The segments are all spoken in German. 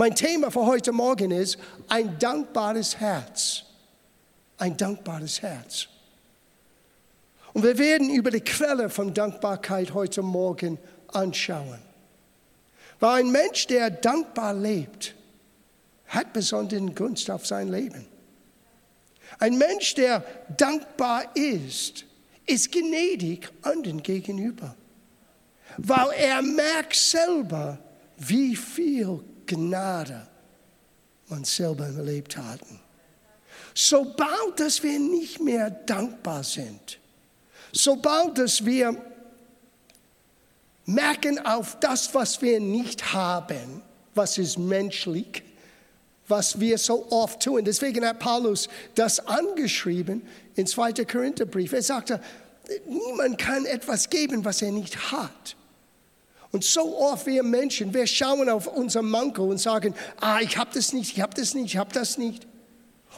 Mein Thema für heute Morgen ist ein dankbares Herz. Ein dankbares Herz. Und wir werden über die Quelle von Dankbarkeit heute Morgen anschauen. Weil ein Mensch, der dankbar lebt, hat besonderen Gunst auf sein Leben. Ein Mensch, der dankbar ist, ist gnädig anderen gegenüber, weil er merkt selber, wie viel Gnade man selber erlebt hat. Sobald dass wir nicht mehr dankbar sind, sobald dass wir merken auf das, was wir nicht haben, was ist menschlich, was wir so oft tun. Deswegen hat Paulus das angeschrieben in 2. Korintherbrief. Er sagte, niemand kann etwas geben, was er nicht hat. Und so oft wir Menschen, wir schauen auf unser Manko und sagen, ah, ich habe das nicht, ich habe das nicht, ich habe das nicht.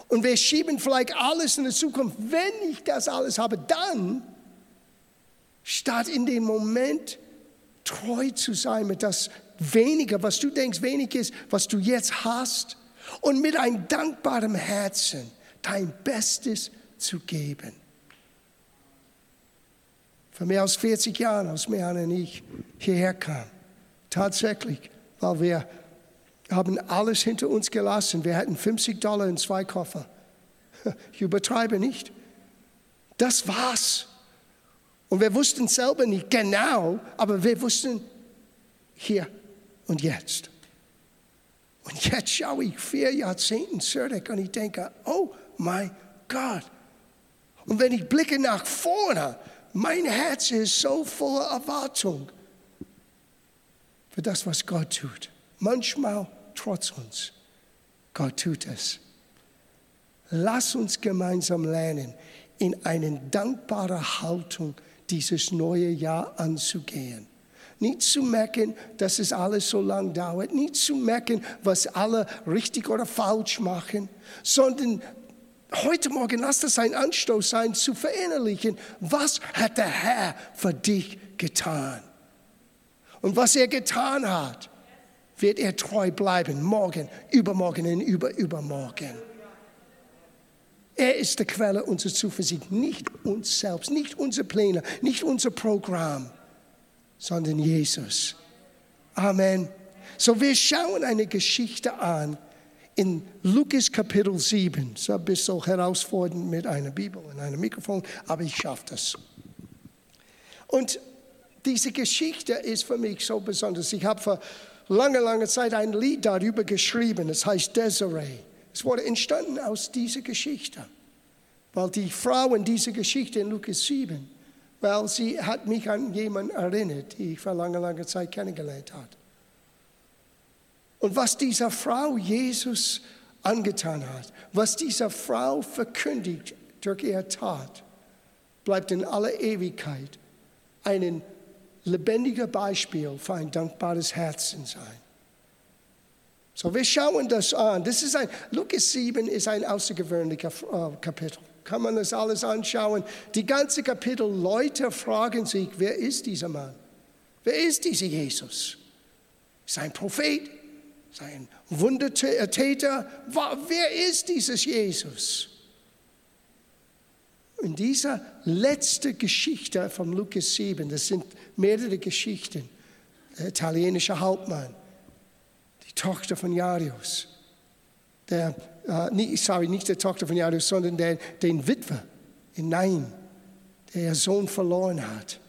Und wir schieben vielleicht alles in die Zukunft. Wenn ich das alles habe, dann, statt in dem Moment treu zu sein mit das Weniger, was du denkst wenig ist, was du jetzt hast, und mit einem dankbaren Herzen dein Bestes zu geben. Vor mehr als 40 Jahren, als Mehan und ich hierher kamen, tatsächlich, weil wir haben alles hinter uns gelassen. Wir hatten 50 Dollar in zwei Koffer. Ich übertreibe nicht. Das war's. Und wir wussten selber nicht genau, aber wir wussten hier und jetzt. Und jetzt schaue ich vier Jahrzehnte zurück und ich denke, oh mein Gott. Und wenn ich blicke nach vorne, mein Herz ist so voller Erwartung für das, was Gott tut. Manchmal trotz uns. Gott tut es. Lass uns gemeinsam lernen, in eine dankbare Haltung dieses neue Jahr anzugehen. Nicht zu merken, dass es alles so lang dauert, nicht zu merken, was alle richtig oder falsch machen, sondern heute Morgen lass das ein Anstoß sein, zu verinnerlichen, was hat der Herr für dich getan. Und was er getan hat, wird er treu bleiben, morgen, übermorgen und über, übermorgen. Er ist die Quelle unserer Zuversicht, nicht uns selbst, nicht unsere Pläne, nicht unser Programm, sondern Jesus. Amen. So, wir schauen eine Geschichte an in Lukas Kapitel 7. So ein bisschen herausfordernd mit einer Bibel und einem Mikrofon, aber ich schaffe das. Und diese Geschichte ist für mich so besonders. Ich habe vor langer, langer Zeit ein Lied darüber geschrieben. Es heißt Desiree. Es wurde entstanden aus dieser Geschichte. Weil die Frau in dieser Geschichte in Lukas 7, weil sie hat mich an jemanden erinnert, die ich vor langer, langer Zeit kennengelernt habe. Und was dieser Frau Jesus angetan hat, was dieser Frau verkündigt durch ihre Tat, bleibt in aller Ewigkeit ein lebendiger Beispiel für ein dankbares Herzen sein. So, wir schauen das an. Das ist ein, Lukas 7 ist ein außergewöhnlicher äh, Kapitel. Kann man das alles anschauen? Die ganze Kapitel, Leute fragen sich, wer ist dieser Mann? Wer ist dieser Jesus? Ist ein Prophet? Ist er ein Wundertäter? Wer ist dieses Jesus? In dieser letzten Geschichte von Lukas 7, das sind mehrere Geschichten, der italienische Hauptmann, die Tochter von Jarius, der, äh, sorry, nicht der Tochter von Jarius, sondern der, den Witwer in Nein, der ihren Sohn verloren hat.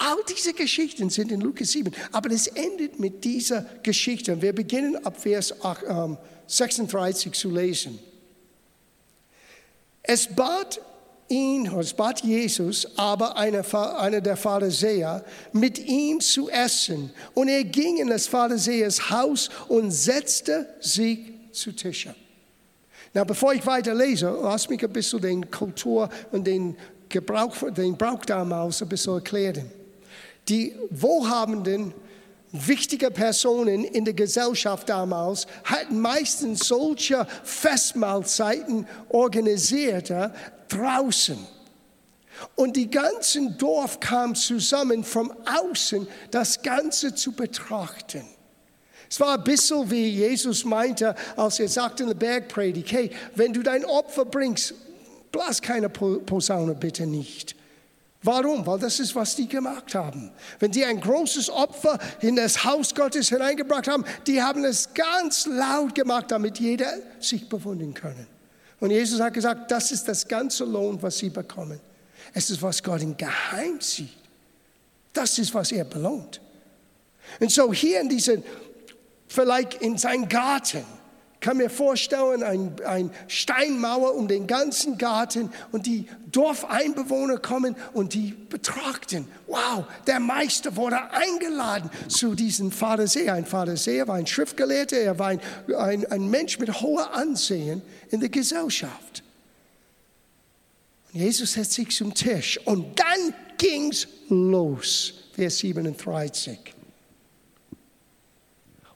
All diese Geschichten sind in Lukas 7, aber es endet mit dieser Geschichte. Wir beginnen ab Vers 36 ähm, zu lesen. Es bat ihn, es bat Jesus, aber einer, einer der Pharisäer, mit ihm zu essen. Und er ging in das Pharisäers Haus und setzte sich zu Tische. Na, bevor ich weiter lese, lass mich ein bisschen den Kultur und den Gebrauch, den Brauch damals ein bisschen erklären. Die wohlhabenden, wichtige Personen in der Gesellschaft damals hatten meistens solche Festmahlzeiten organisiert draußen. Und die ganzen Dorf kam zusammen, von außen das Ganze zu betrachten. Es war ein bisschen wie Jesus meinte, als er sagte in der Bergpredigt, hey, wenn du dein Opfer bringst, blas keine Posaune bitte nicht. Warum? Weil das ist, was die gemacht haben. Wenn sie ein großes Opfer in das Haus Gottes hineingebracht haben, die haben es ganz laut gemacht, damit jeder sich bewundern können. Und Jesus hat gesagt, das ist das ganze Lohn, was sie bekommen. Es ist, was Gott im Geheim sieht. Das ist, was er belohnt. Und so hier in diesem, vielleicht in seinem Garten, kann mir vorstellen, ein, ein Steinmauer um den ganzen Garten und die Dorfeinbewohner kommen und die betrachten. Wow, der Meister wurde eingeladen zu diesem Pharisäer. Ein Pharisäer war ein Schriftgelehrter, er war ein, ein, ein Mensch mit hohem Ansehen in der Gesellschaft. Und Jesus setzt sich zum Tisch und dann ging's los. Vers 37.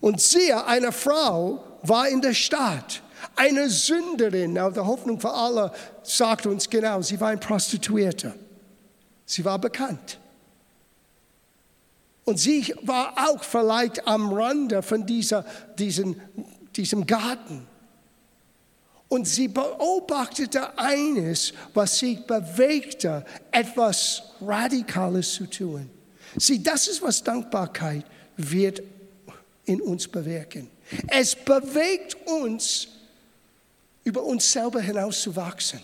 Und siehe, eine Frau war in der Stadt. Eine Sünderin, auf der Hoffnung für alle, sagt uns genau, sie war ein Prostituierter. Sie war bekannt. Und sie war auch vielleicht am Rande von dieser, diesen, diesem Garten. Und sie beobachtete eines, was sich bewegte, etwas Radikales zu tun. Sieh, das ist, was Dankbarkeit wird in uns bewirken. Es bewegt uns, über uns selber hinaus zu wachsen.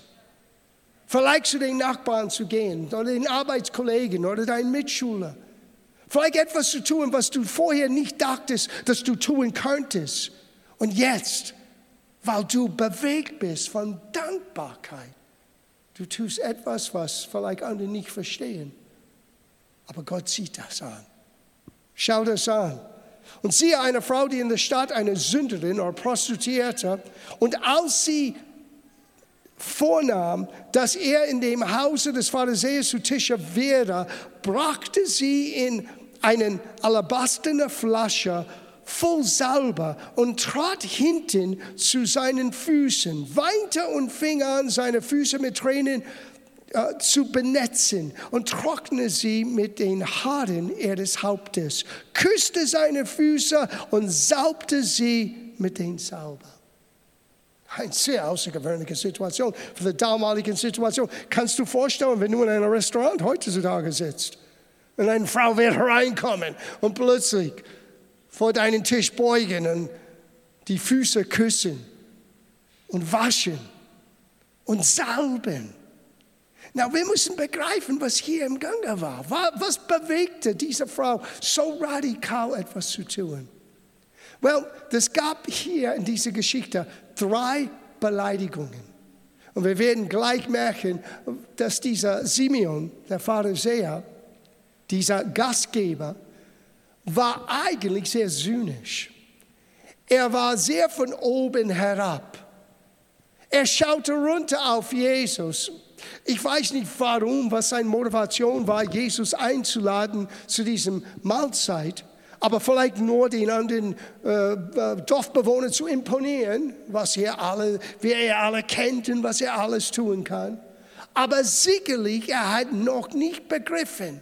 Vielleicht zu den Nachbarn zu gehen oder den Arbeitskollegen oder deinen Mitschüler. Vielleicht etwas zu tun, was du vorher nicht dachtest, dass du tun könntest. Und jetzt, weil du bewegt bist von Dankbarkeit, du tust etwas, was vielleicht andere nicht verstehen. Aber Gott sieht das an. Schau das an. Und siehe eine Frau, die in der Stadt eine Sünderin oder Prostituierte, und als sie vornahm, dass er in dem Hause des Pharisäers zu Tische wäre, brachte sie in einen alabasterne Flasche voll Salbe und trat hinten zu seinen Füßen, weinte und fing an, seine Füße mit Tränen äh, zu benetzen und trockne sie mit den Haaren ihres Hauptes, küsste seine Füße und saubte sie mit den Salbe. Eine sehr außergewöhnliche Situation. Für die damalige Situation kannst du vorstellen, wenn du in einem Restaurant heutzutage sitzt und eine Frau wird hereinkommen und plötzlich vor deinen Tisch beugen und die Füße küssen und waschen und salben. Na, wir müssen begreifen, was hier im Gange war. Was bewegte diese Frau, so radikal etwas zu tun? Well, es gab hier in dieser Geschichte drei Beleidigungen. Und wir werden gleich merken, dass dieser Simeon, der Pharisäer, dieser Gastgeber, war eigentlich sehr zynisch. Er war sehr von oben herab. Er schaute runter auf Jesus ich weiß nicht warum, was seine Motivation war, Jesus einzuladen zu diesem Mahlzeit, aber vielleicht nur den anderen äh, äh, Dorfbewohnern zu imponieren, was er alle, wie er alle kennt und was er alles tun kann. Aber sicherlich, er hat noch nicht begriffen,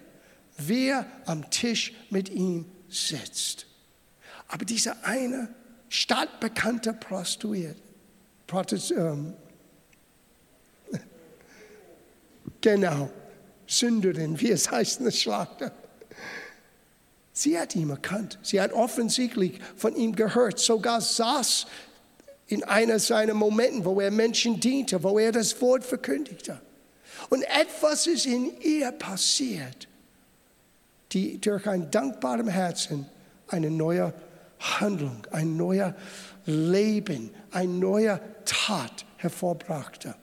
wer am Tisch mit ihm sitzt. Aber dieser eine stadtbekannte Prostituierte, Protest, ähm, Genau, Sünderin, wie es heißt in der Schlachter. Sie hat ihn erkannt. Sie hat offensichtlich von ihm gehört. Sogar saß in einer seiner Momente, wo er Menschen diente, wo er das Wort verkündigte. Und etwas ist in ihr passiert, die durch ein dankbares Herzen eine neue Handlung, ein neuer Leben, ein neuer Tat hervorbrachte.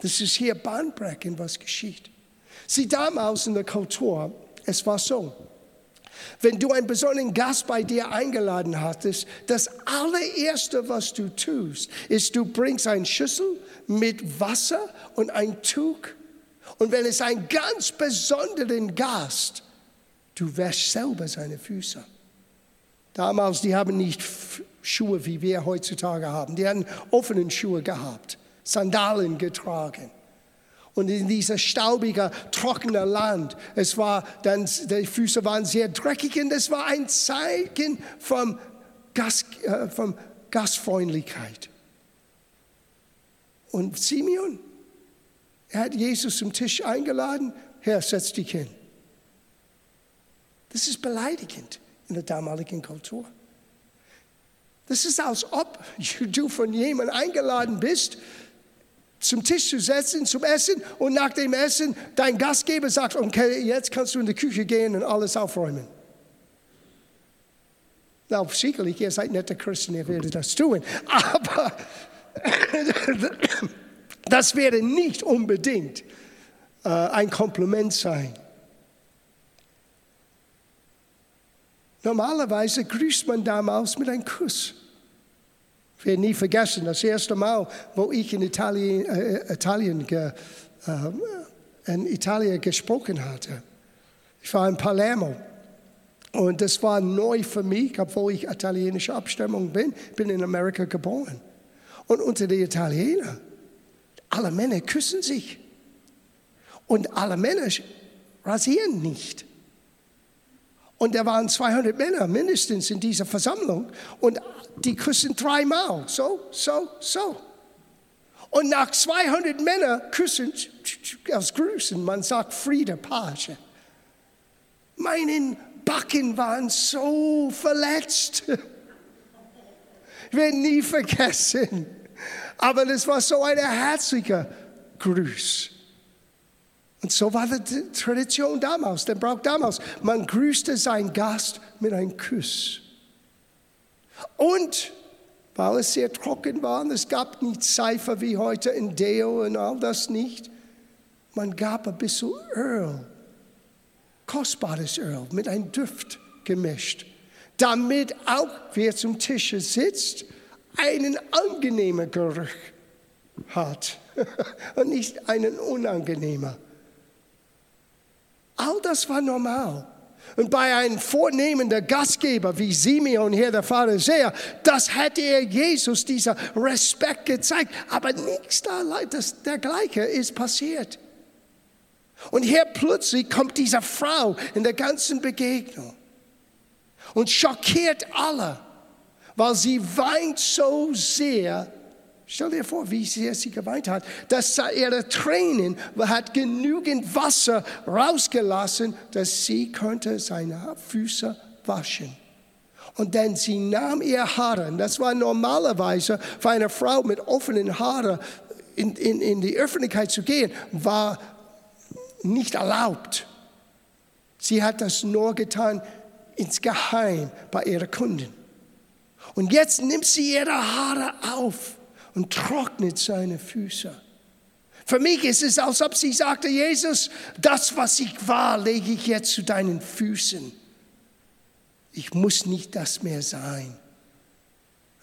Das ist hier bahnbrechend, was geschieht. Sie damals in der Kultur, es war so. Wenn du einen besonderen Gast bei dir eingeladen hattest, das allererste, was du tust, ist, du bringst einen Schüssel mit Wasser und ein Tuch. Und wenn es ein ganz besonderen Gast, du wäschst selber seine Füße. Damals, die haben nicht Schuhe, wie wir heutzutage haben. Die hatten offenen Schuhe gehabt. Sandalen getragen. Und in dieser staubigen, trockenen Land, es war dann, die Füße waren sehr dreckig und es war ein Zeichen vom Gast, äh, von Gastfreundlichkeit. Und Simeon, er hat Jesus zum Tisch eingeladen. Herr, setz dich hin. Das ist beleidigend in der damaligen Kultur. Das ist, als ob du von jemandem eingeladen bist, zum Tisch zu setzen, zum Essen und nach dem Essen dein Gastgeber sagt, okay, jetzt kannst du in die Küche gehen und alles aufräumen. Na, sicherlich, ihr seid nette Christen, ihr werdet das tun, aber das wäre nicht unbedingt äh, ein Kompliment sein. Normalerweise grüßt man damals mit einem Kuss. Ich werde nie vergessen, das erste Mal, wo ich in Italien, äh, Italien, ge, äh, in Italien gesprochen hatte. Ich war in Palermo und das war neu für mich, obwohl ich italienische Abstammung bin. Bin in Amerika geboren. Und unter den Italienern, alle Männer küssen sich. Und alle Männer rasieren nicht. Und da waren 200 Männer mindestens in dieser Versammlung. Und die küssen dreimal. So, so, so. Und nach 200 Männern küssen, als Grüßen, man sagt Friede, Page. Meinen Backen waren so verletzt. Ich werde nie vergessen. Aber das war so ein herzlicher Gruß. Und so war die Tradition damals, der Brauch damals. Man grüßte seinen Gast mit einem Kuss. Und weil es sehr trocken war, und es gab nicht Seife wie heute in Deo und all das nicht, man gab ein bisschen Öl, kostbares Öl mit einem Duft gemischt, damit auch wer zum Tisch sitzt, einen angenehmen Geruch hat und nicht einen unangenehmer. All das war normal. Und bei einem vornehmenden Gastgeber wie Simeon hier, der Pharisäer, das hätte er Jesus dieser Respekt gezeigt. Aber nichts dergleichen ist passiert. Und hier plötzlich kommt diese Frau in der ganzen Begegnung und schockiert alle, weil sie weint so sehr, Stell dir vor, wie sehr sie geweint hat, dass ihre Tränen hat genügend Wasser rausgelassen, dass sie könnte seine Füße waschen. Und dann sie nahm ihr Haare, das war normalerweise für eine Frau mit offenen Haaren in, in, in die Öffentlichkeit zu gehen, war nicht erlaubt. Sie hat das nur getan insgeheim bei ihren Kunden. Und jetzt nimmt sie ihre Haare auf und trocknet seine Füße. Für mich ist es, als ob sie sagte, Jesus, das, was ich war, lege ich jetzt zu deinen Füßen. Ich muss nicht das mehr sein.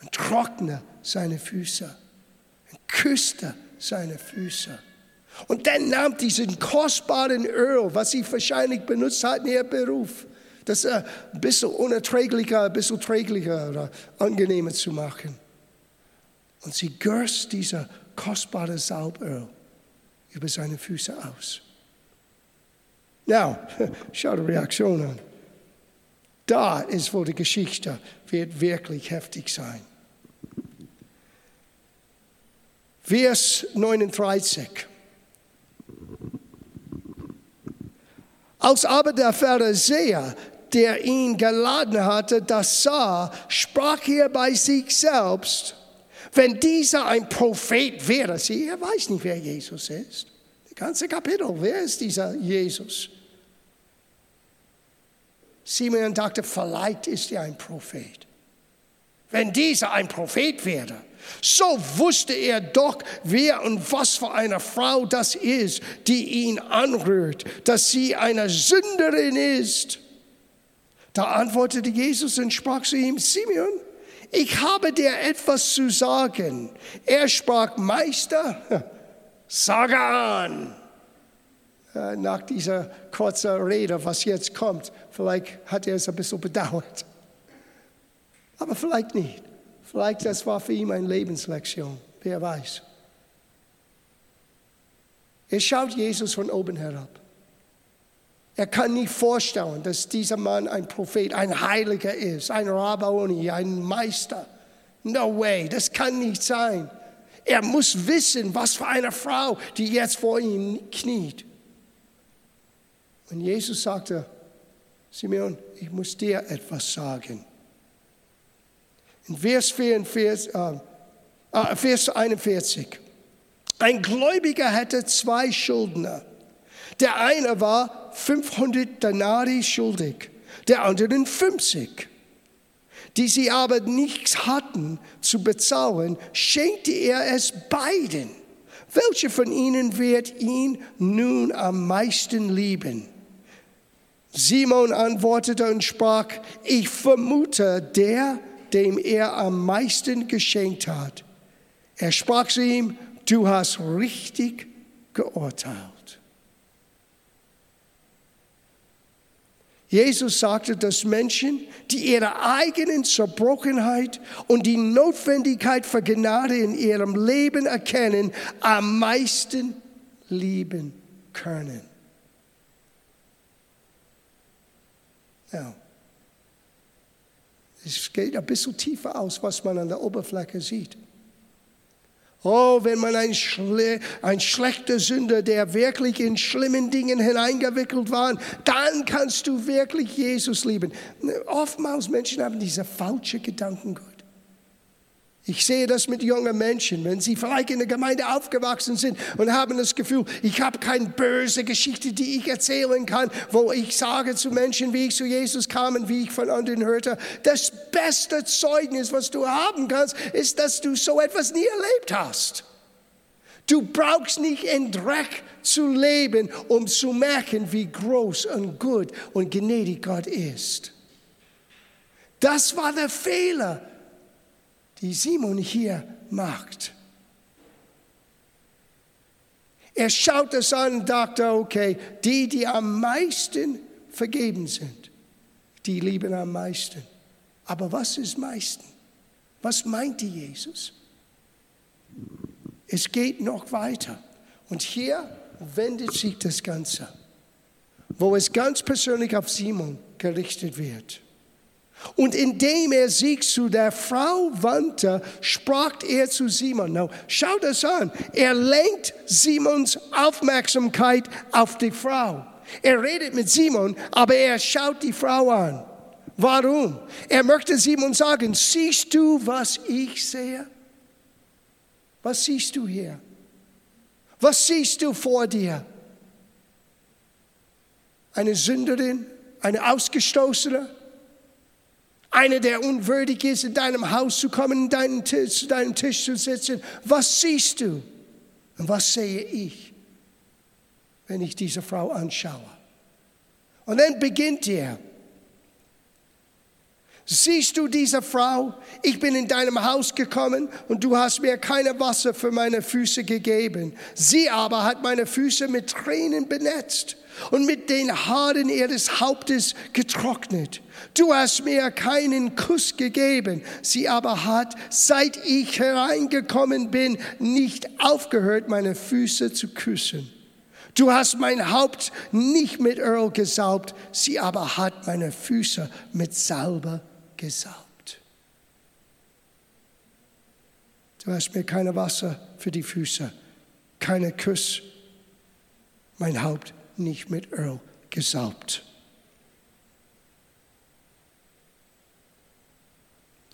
Und trockne seine Füße. Und küsste seine Füße. Und dann nahm diesen kostbaren Öl, was sie wahrscheinlich benutzt hat in ihrem Beruf, das ein bisschen unerträglicher, ein bisschen träglicher oder angenehmer zu machen. Und sie görs dieser kostbare Salböl über seine Füße aus. Now, schau die Reaktion an. Da ist, wo die Geschichte wird wirklich heftig sein. Vers 39. Als aber der Pharisäer, der ihn geladen hatte, das sah, sprach er bei sich selbst, wenn dieser ein Prophet wäre, sie, er weiß nicht, wer Jesus ist. Das ganze Kapitel, wer ist dieser Jesus? Simeon dachte, vielleicht ist er ein Prophet. Wenn dieser ein Prophet wäre, so wusste er doch, wer und was für eine Frau das ist, die ihn anrührt, dass sie eine Sünderin ist. Da antwortete Jesus und sprach zu ihm, Simeon, ich habe dir etwas zu sagen. Er sprach, Meister, sage an. Äh, nach dieser kurzen Rede, was jetzt kommt, vielleicht hat er es ein bisschen bedauert. Aber vielleicht nicht. Vielleicht das war für ihn eine Lebenslektion. Wer weiß. Er schaut Jesus von oben herab. Er kann nicht vorstellen, dass dieser Mann ein Prophet, ein Heiliger ist, ein Rabboni, ein Meister. No way, das kann nicht sein. Er muss wissen, was für eine Frau, die jetzt vor ihm kniet. Und Jesus sagte, Simeon, ich muss dir etwas sagen. In Vers, 44, äh, äh, Vers 41. Ein Gläubiger hatte zwei Schuldner. Der eine war 500 Denari schuldig, der andere 50 die sie aber nichts hatten zu bezahlen, schenkte er es beiden. Welcher von ihnen wird ihn nun am meisten lieben? Simon antwortete und sprach, ich vermute der, dem er am meisten geschenkt hat. Er sprach zu ihm, du hast richtig geurteilt. Jesus sagte, dass Menschen, die ihre eigenen Zerbrochenheit und die Notwendigkeit für Gnade in ihrem Leben erkennen, am meisten lieben können. Ja. Es geht ein bisschen tiefer aus, was man an der Oberfläche sieht. Oh, wenn man ein, Schle ein schlechter Sünder, der wirklich in schlimmen Dingen hineingewickelt war, dann kannst du wirklich Jesus lieben. Oftmals Menschen haben diese falsche Gedankengut. Ich sehe das mit jungen Menschen, wenn sie vielleicht in der Gemeinde aufgewachsen sind und haben das Gefühl, ich habe keine böse Geschichte, die ich erzählen kann, wo ich sage zu Menschen, wie ich zu Jesus kam und wie ich von anderen hörte. Das beste Zeugnis, was du haben kannst, ist, dass du so etwas nie erlebt hast. Du brauchst nicht in Dreck zu leben, um zu merken, wie groß und gut und gnädig Gott ist. Das war der Fehler die Simon hier macht. Er schaut es an und dachte, okay, die, die am meisten vergeben sind, die lieben am meisten. Aber was ist meisten? Was meinte Jesus? Es geht noch weiter. Und hier wendet sich das Ganze, wo es ganz persönlich auf Simon gerichtet wird. Und indem er sich zu der Frau wandte, sprach er zu Simon. Now, schau das an. Er lenkt Simons Aufmerksamkeit auf die Frau. Er redet mit Simon, aber er schaut die Frau an. Warum? Er möchte Simon sagen, siehst du, was ich sehe? Was siehst du hier? Was siehst du vor dir? Eine Sünderin, eine Ausgestoßene, einer, der unwürdig ist, in deinem Haus zu kommen, deinen Tisch, zu deinem Tisch zu sitzen. Was siehst du? Und was sehe ich, wenn ich diese Frau anschaue? Und dann beginnt er. Siehst du diese Frau? Ich bin in deinem Haus gekommen und du hast mir keine Wasser für meine Füße gegeben. Sie aber hat meine Füße mit Tränen benetzt und mit den Haaren ihres Hauptes getrocknet. Du hast mir keinen Kuss gegeben, sie aber hat, seit ich hereingekommen bin, nicht aufgehört, meine Füße zu küssen. Du hast mein Haupt nicht mit Öl gesaubt, sie aber hat meine Füße mit Salbe gesaubt. Du hast mir keine Wasser für die Füße, keine Kuss, mein Haupt nicht mit Öl gesaubt.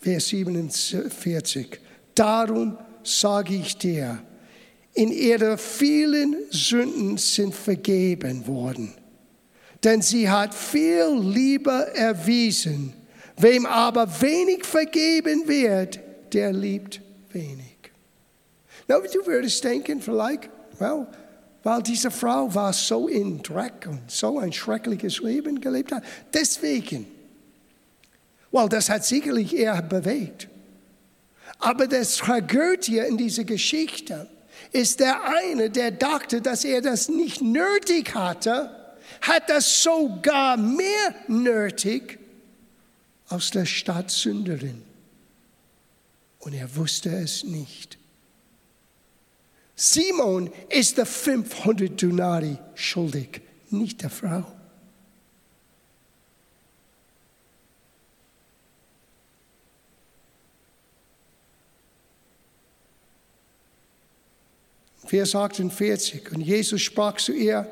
Vers 47. Darum sage ich dir, in ihre vielen Sünden sind vergeben worden. Denn sie hat viel Liebe erwiesen. Wem aber wenig vergeben wird, der liebt wenig. Na, du würdest denken, vielleicht, well, weil diese Frau war so in Dreck und so ein schreckliches Leben gelebt hat. Deswegen. Weil das hat sicherlich er bewegt. Aber das Tragödie in dieser Geschichte ist der eine, der dachte, dass er das nicht nötig hatte, hat das sogar mehr nötig aus der Stadt Sünderin. Und er wusste es nicht. Simon ist der 500 Denari schuldig, nicht der Frau. Vers 48, und Jesus sprach zu ihr,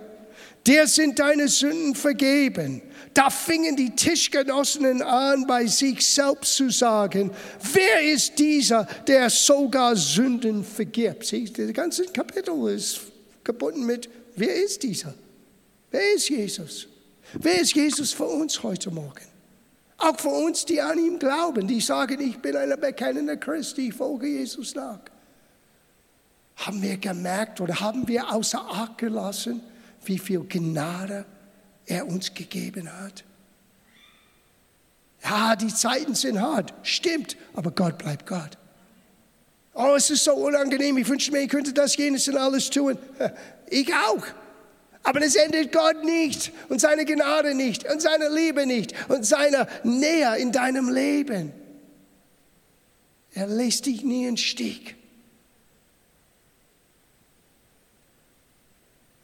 der sind deine Sünden vergeben. Da fingen die Tischgenossinnen an, bei sich selbst zu sagen, wer ist dieser, der sogar Sünden vergibt? Sieh, das ganze Kapitel ist gebunden mit, wer ist dieser? Wer ist Jesus? Wer ist Jesus für uns heute Morgen? Auch für uns, die an ihm glauben, die sagen, ich bin ein bekennender Christ, ich folge Jesus nach. Haben wir gemerkt oder haben wir außer Acht gelassen, wie viel Gnade er uns gegeben hat? Ja, die Zeiten sind hart, stimmt, aber Gott bleibt Gott. Oh, es ist so unangenehm, ich wünschte mir, ich könnte das, jenes und alles tun. Ich auch. Aber das endet Gott nicht und seine Gnade nicht und seine Liebe nicht und seine Nähe in deinem Leben. Er lässt dich nie in Stich.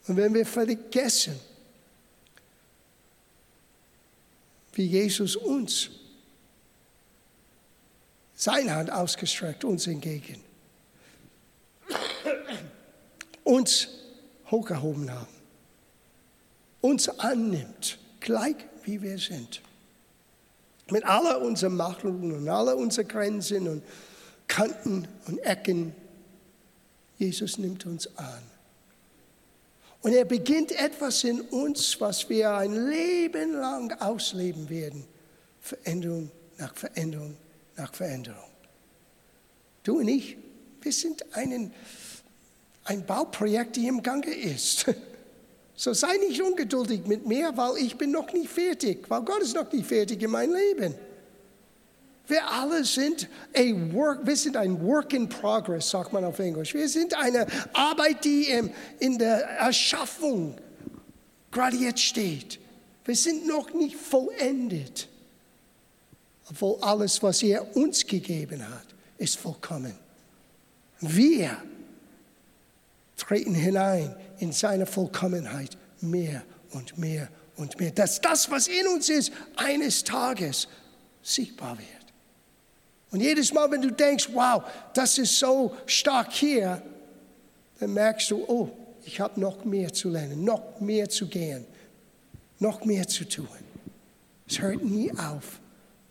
Und wenn wir vergessen, wie Jesus uns seine Hand ausgestreckt uns entgegen, uns hochgehoben haben, uns annimmt, gleich wie wir sind. Mit aller unserer Macheln und aller unseren Grenzen und Kanten und Ecken. Jesus nimmt uns an. Und er beginnt etwas in uns, was wir ein Leben lang ausleben werden. Veränderung nach Veränderung nach Veränderung. Du und ich, wir sind einen, ein Bauprojekt, die im Gange ist. So sei nicht ungeduldig mit mir, weil ich bin noch nicht fertig, weil Gott ist noch nicht fertig in meinem Leben. Wir alle sind, work, wir sind ein Work in Progress, sagt man auf Englisch. Wir sind eine Arbeit, die in der Erschaffung gerade jetzt steht. Wir sind noch nicht vollendet, obwohl alles, was er uns gegeben hat, ist vollkommen. Wir treten hinein in seine Vollkommenheit mehr und mehr und mehr. Dass das, was in uns ist, eines Tages sichtbar wird. Und jedes Mal, wenn du denkst, wow, das ist so stark hier, dann merkst du, oh, ich habe noch mehr zu lernen, noch mehr zu gehen, noch mehr zu tun. Es hört nie auf,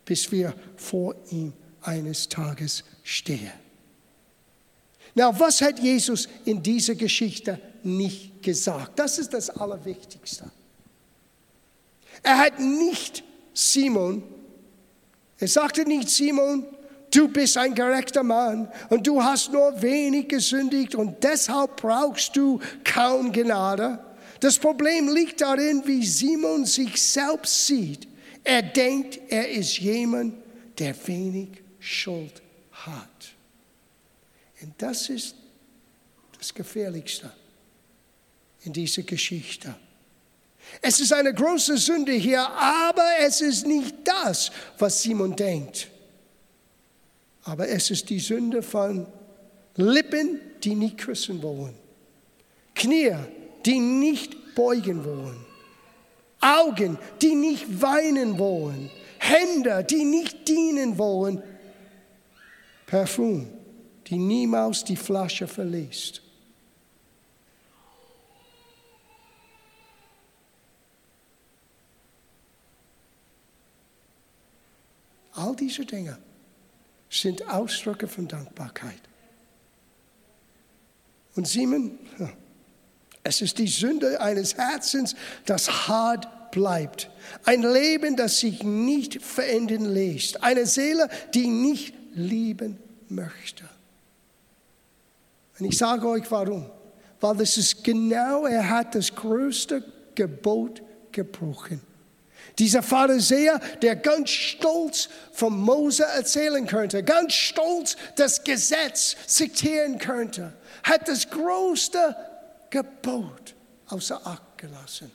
bis wir vor ihm eines Tages stehen. Na, was hat Jesus in dieser Geschichte nicht gesagt? Das ist das Allerwichtigste. Er hat nicht Simon, er sagte nicht Simon, du bist ein gerechter Mann und du hast nur wenig gesündigt und deshalb brauchst du kaum Gnade. Das Problem liegt darin, wie Simon sich selbst sieht. Er denkt, er ist jemand, der wenig Schuld hat. Und das ist das Gefährlichste in dieser Geschichte. Es ist eine große Sünde hier, aber es ist nicht das, was Simon denkt. Aber es ist die Sünde von Lippen, die nicht küssen wollen, Knie, die nicht beugen wollen, Augen, die nicht weinen wollen, Hände, die nicht dienen wollen, Parfum, die niemals die Flasche verlässt. All diese Dinge sind Ausdrücke von Dankbarkeit. Und Simon, es ist die Sünde eines Herzens, das hart bleibt. Ein Leben, das sich nicht verändern lässt. Eine Seele, die nicht lieben möchte. Und ich sage euch warum. Weil das ist genau, er hat das größte Gebot gebrochen. Dieser Pharisäer, der ganz stolz von Mose erzählen könnte, ganz stolz das Gesetz zitieren könnte, hat das größte Gebot außer Acht gelassen.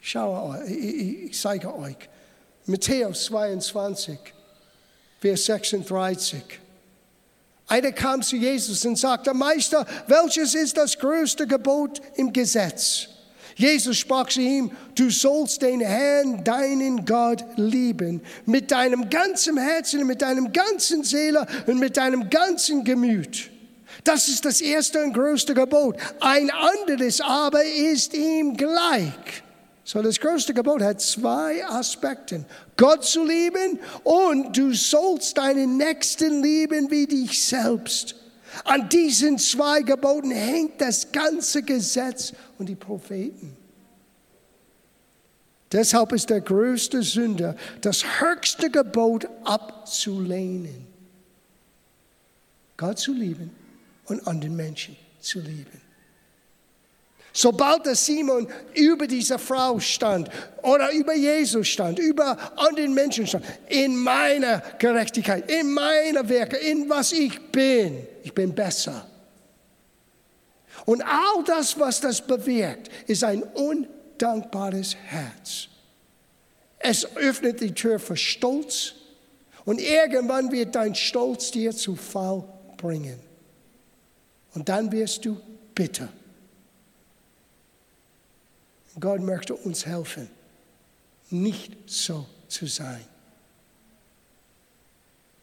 Schau, ich, ich zeige euch. Matthäus 22, Vers 36. Einer kam zu Jesus und sagte, Meister, welches ist das größte Gebot im Gesetz? Jesus sprach zu ihm, du sollst den Herrn, deinen Gott, lieben, mit deinem ganzen Herzen, mit deinem ganzen Seele und mit deinem ganzen Gemüt. Das ist das erste und größte Gebot. Ein anderes aber ist ihm gleich. So, das größte Gebot hat zwei Aspekte. Gott zu lieben und du sollst deinen Nächsten lieben wie dich selbst. An diesen zwei Geboten hängt das ganze Gesetz und die Propheten. Deshalb ist der größte Sünder, das höchste Gebot abzulehnen. Gott zu lieben und anderen Menschen zu lieben. Sobald der Simon über diese Frau stand oder über Jesus stand, über anderen Menschen stand, in meiner Gerechtigkeit, in meiner Werke, in was ich bin, ich bin besser. Und all das, was das bewirkt, ist ein undankbares Herz. Es öffnet die Tür für Stolz und irgendwann wird dein Stolz dir zu Fall bringen. Und dann wirst du bitter. Gott möchte uns helfen, nicht so zu sein.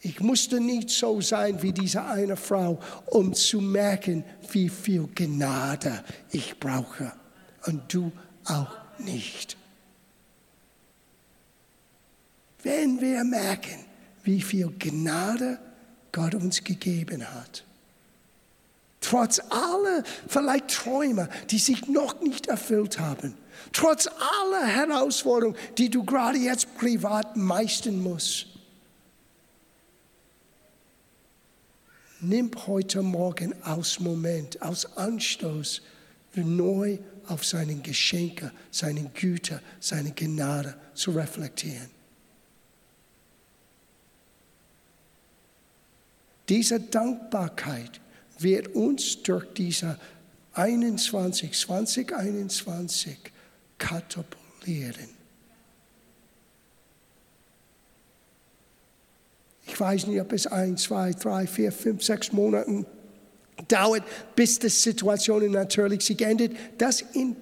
Ich musste nicht so sein wie diese eine Frau, um zu merken, wie viel Gnade ich brauche. Und du auch nicht. Wenn wir merken, wie viel Gnade Gott uns gegeben hat, trotz aller vielleicht Träume, die sich noch nicht erfüllt haben, trotz aller Herausforderungen, die du gerade jetzt privat meistern musst. Nimm heute Morgen aus Moment, aus Anstoß, neu auf seine Geschenke, seine Güter, seine Gnade zu reflektieren. Diese Dankbarkeit wird uns durch diese 21, 2021 katapultieren. Ich weiß nicht, ob es ein, zwei, drei, vier, fünf, sechs Monate dauert, bis die Situation natürlich sich endet. Das in,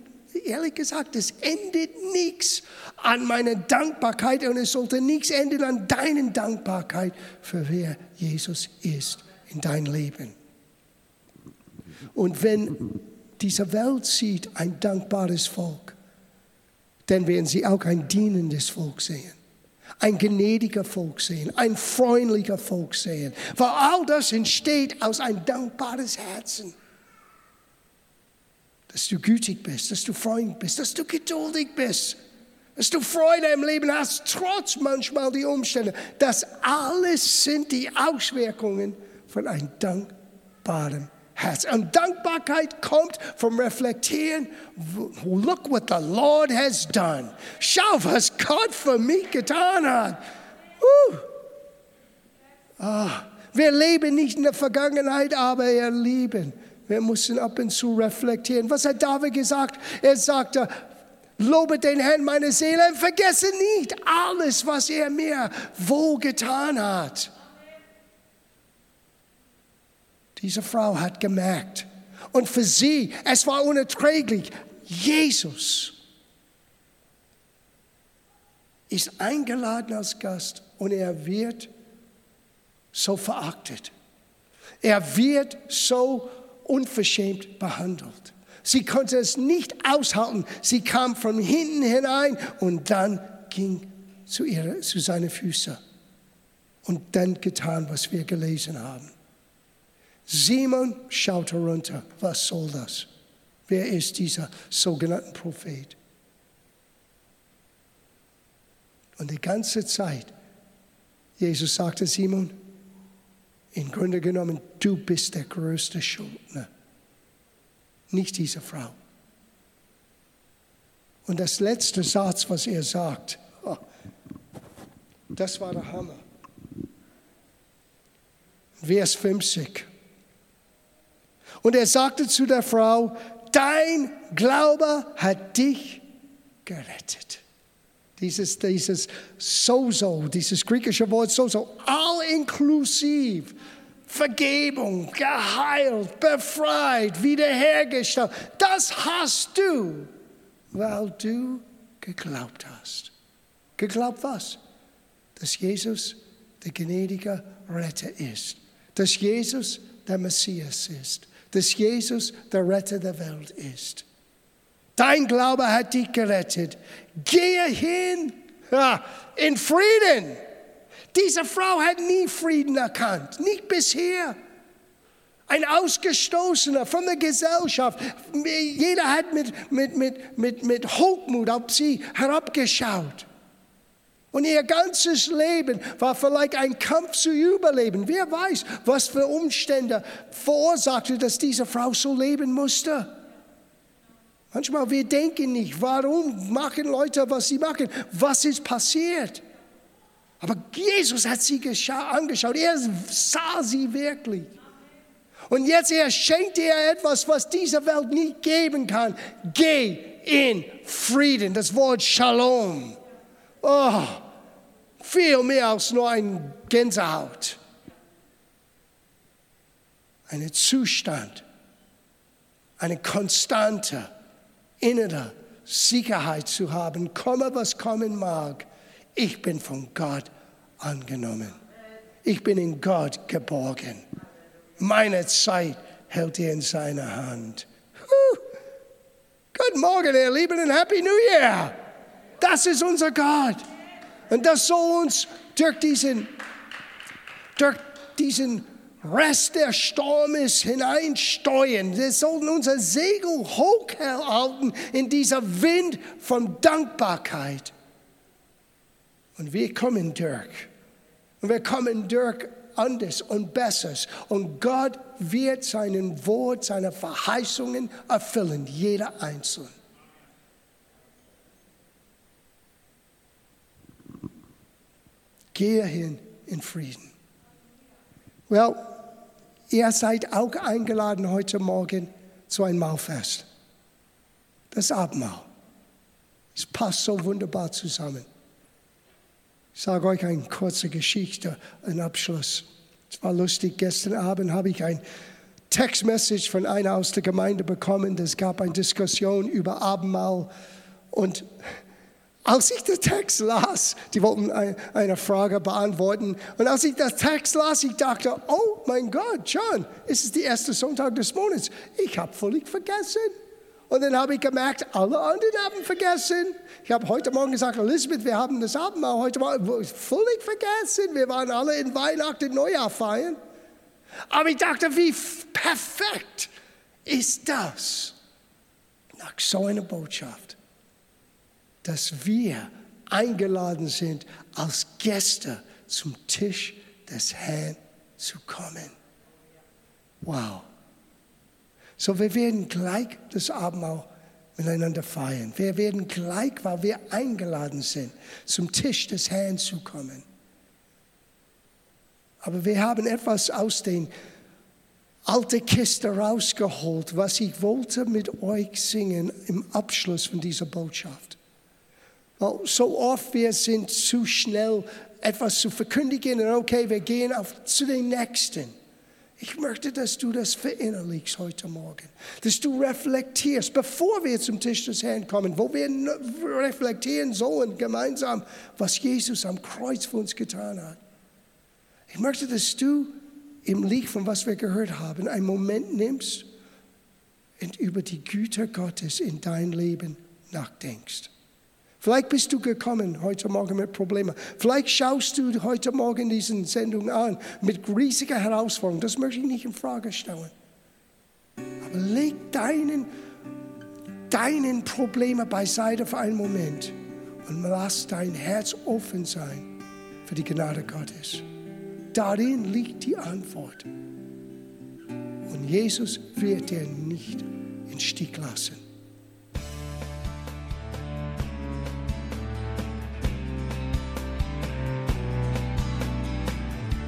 ehrlich gesagt, es endet nichts an meiner Dankbarkeit und es sollte nichts enden an deiner Dankbarkeit für wer Jesus ist in dein Leben. Und wenn diese Welt sieht ein dankbares Volk, dann werden sie auch ein dienendes Volk sehen, ein gnädiger Volk sehen, ein freundlicher Volk sehen. Weil all das entsteht aus ein dankbares Herzen. Dass du gütig bist, dass du freundlich bist, dass du geduldig bist, dass du Freude im Leben hast, trotz manchmal die Umstände. Das alles sind die Auswirkungen von einem dankbaren Herz. Und Dankbarkeit kommt vom Reflektieren. Look what the Lord has done. Schau, was Gott für mich getan hat. Uh. Wir leben nicht in der Vergangenheit, aber wir leben. Wir müssen ab und zu reflektieren. Was hat David gesagt? Er sagte, Lobe den Herrn meine Seele und vergesse nicht alles, was er mir wohl getan hat. Diese Frau hat gemerkt. Und für sie, es war unerträglich. Jesus ist eingeladen als Gast und er wird so verachtet. Er wird so unverschämt behandelt. Sie konnte es nicht aushalten. Sie kam von hinten hinein und dann ging zu, ihrer, zu seinen Füßen und dann getan, was wir gelesen haben. Simon schaute runter. Was soll das? Wer ist dieser sogenannte Prophet? Und die ganze Zeit, Jesus sagte Simon, im Grunde genommen, du bist der größte Schuldner, nicht diese Frau. Und das letzte Satz, was er sagt, oh, das war der Hammer. Vers 50. Und er sagte zu der Frau, dein Glaube hat dich gerettet. Dieses, dieses Sozo, dieses griechische Wort Sozo, all inklusiv. Vergebung, geheilt, befreit, wiederhergestellt. Das hast du, weil du geglaubt hast. Geglaubt was? Dass Jesus der gnädige Retter ist. Dass Jesus der Messias ist, dass Jesus der Retter der Welt ist. Dein Glaube hat dich gerettet. Gehe hin in Frieden. Diese Frau hat nie Frieden erkannt, nicht bisher. Ein Ausgestoßener von der Gesellschaft. Jeder hat mit, mit, mit, mit, mit Hochmut auf sie herabgeschaut. Und ihr ganzes Leben war vielleicht ein Kampf zu überleben. Wer weiß, was für Umstände verursachte, dass diese Frau so leben musste. Manchmal wir denken nicht, warum machen Leute, was sie machen? Was ist passiert? Aber Jesus hat sie angeschaut. Er sah sie wirklich. Und jetzt er schenkt ihr etwas, was diese Welt nicht geben kann. Geh in Frieden. Das Wort Shalom. Oh, viel mehr als nur ein Gänsehaut. Ein Zustand, eine konstante innere Sicherheit zu haben, komme was kommen mag. Ich bin von Gott angenommen. Ich bin in Gott geborgen. Meine Zeit hält er in seiner Hand. Huh. Guten Morgen, ihr Lieben, und Happy New Year. Das ist unser Gott. Und das soll uns durch diesen, durch diesen Rest des Sturmes hineinsteuern. Wir sollten unser Segel hochhalten in dieser Wind von Dankbarkeit. Und wir kommen durch. Und wir kommen durch anders und Besseres. Und Gott wird seinen Wort, seine Verheißungen erfüllen, jeder Einzelne. Gehe hin in Frieden. Well, ihr seid auch eingeladen heute Morgen zu einem Mahlfest. Das Abendmahl. Es passt so wunderbar zusammen. Ich sage euch eine kurze Geschichte, einen Abschluss. Es war lustig, gestern Abend habe ich ein Textmessage von einer aus der Gemeinde bekommen. Es gab eine Diskussion über Abendmahl und als ich den Text las, die wollten eine Frage beantworten. Und als ich den Text las, ich dachte, oh mein Gott, John, es ist der erste Sonntag des Monats. Ich habe völlig vergessen. Und dann habe ich gemerkt, alle anderen haben vergessen. Ich habe heute Morgen gesagt, Elisabeth, wir haben das Abendmahl heute Morgen völlig vergessen. Wir waren alle in Weihnachten, Neujahr feiern. Aber ich dachte, wie perfekt ist das nach so einer Botschaft dass wir eingeladen sind, als Gäste zum Tisch des Herrn zu kommen. Wow. So, wir werden gleich das Abendmahl miteinander feiern. Wir werden gleich, weil wir eingeladen sind, zum Tisch des Herrn zu kommen. Aber wir haben etwas aus den alte Kiste rausgeholt, was ich wollte mit euch singen im Abschluss von dieser Botschaft. So oft wir sind zu schnell, etwas zu verkündigen und okay, wir gehen auf, zu den Nächsten. Ich möchte, dass du das verinnerlichst heute Morgen, dass du reflektierst, bevor wir zum Tisch des Herrn kommen, wo wir reflektieren sollen gemeinsam, was Jesus am Kreuz für uns getan hat. Ich möchte, dass du im Licht von was wir gehört haben, einen Moment nimmst und über die Güter Gottes in dein Leben nachdenkst. Vielleicht bist du gekommen heute Morgen mit Problemen. Vielleicht schaust du heute Morgen diese Sendung an mit riesiger Herausforderung. Das möchte ich nicht in Frage stellen. Aber leg deinen, deinen Probleme beiseite für einen Moment und lass dein Herz offen sein für die Gnade Gottes. Darin liegt die Antwort. Und Jesus wird dir nicht in Stich lassen.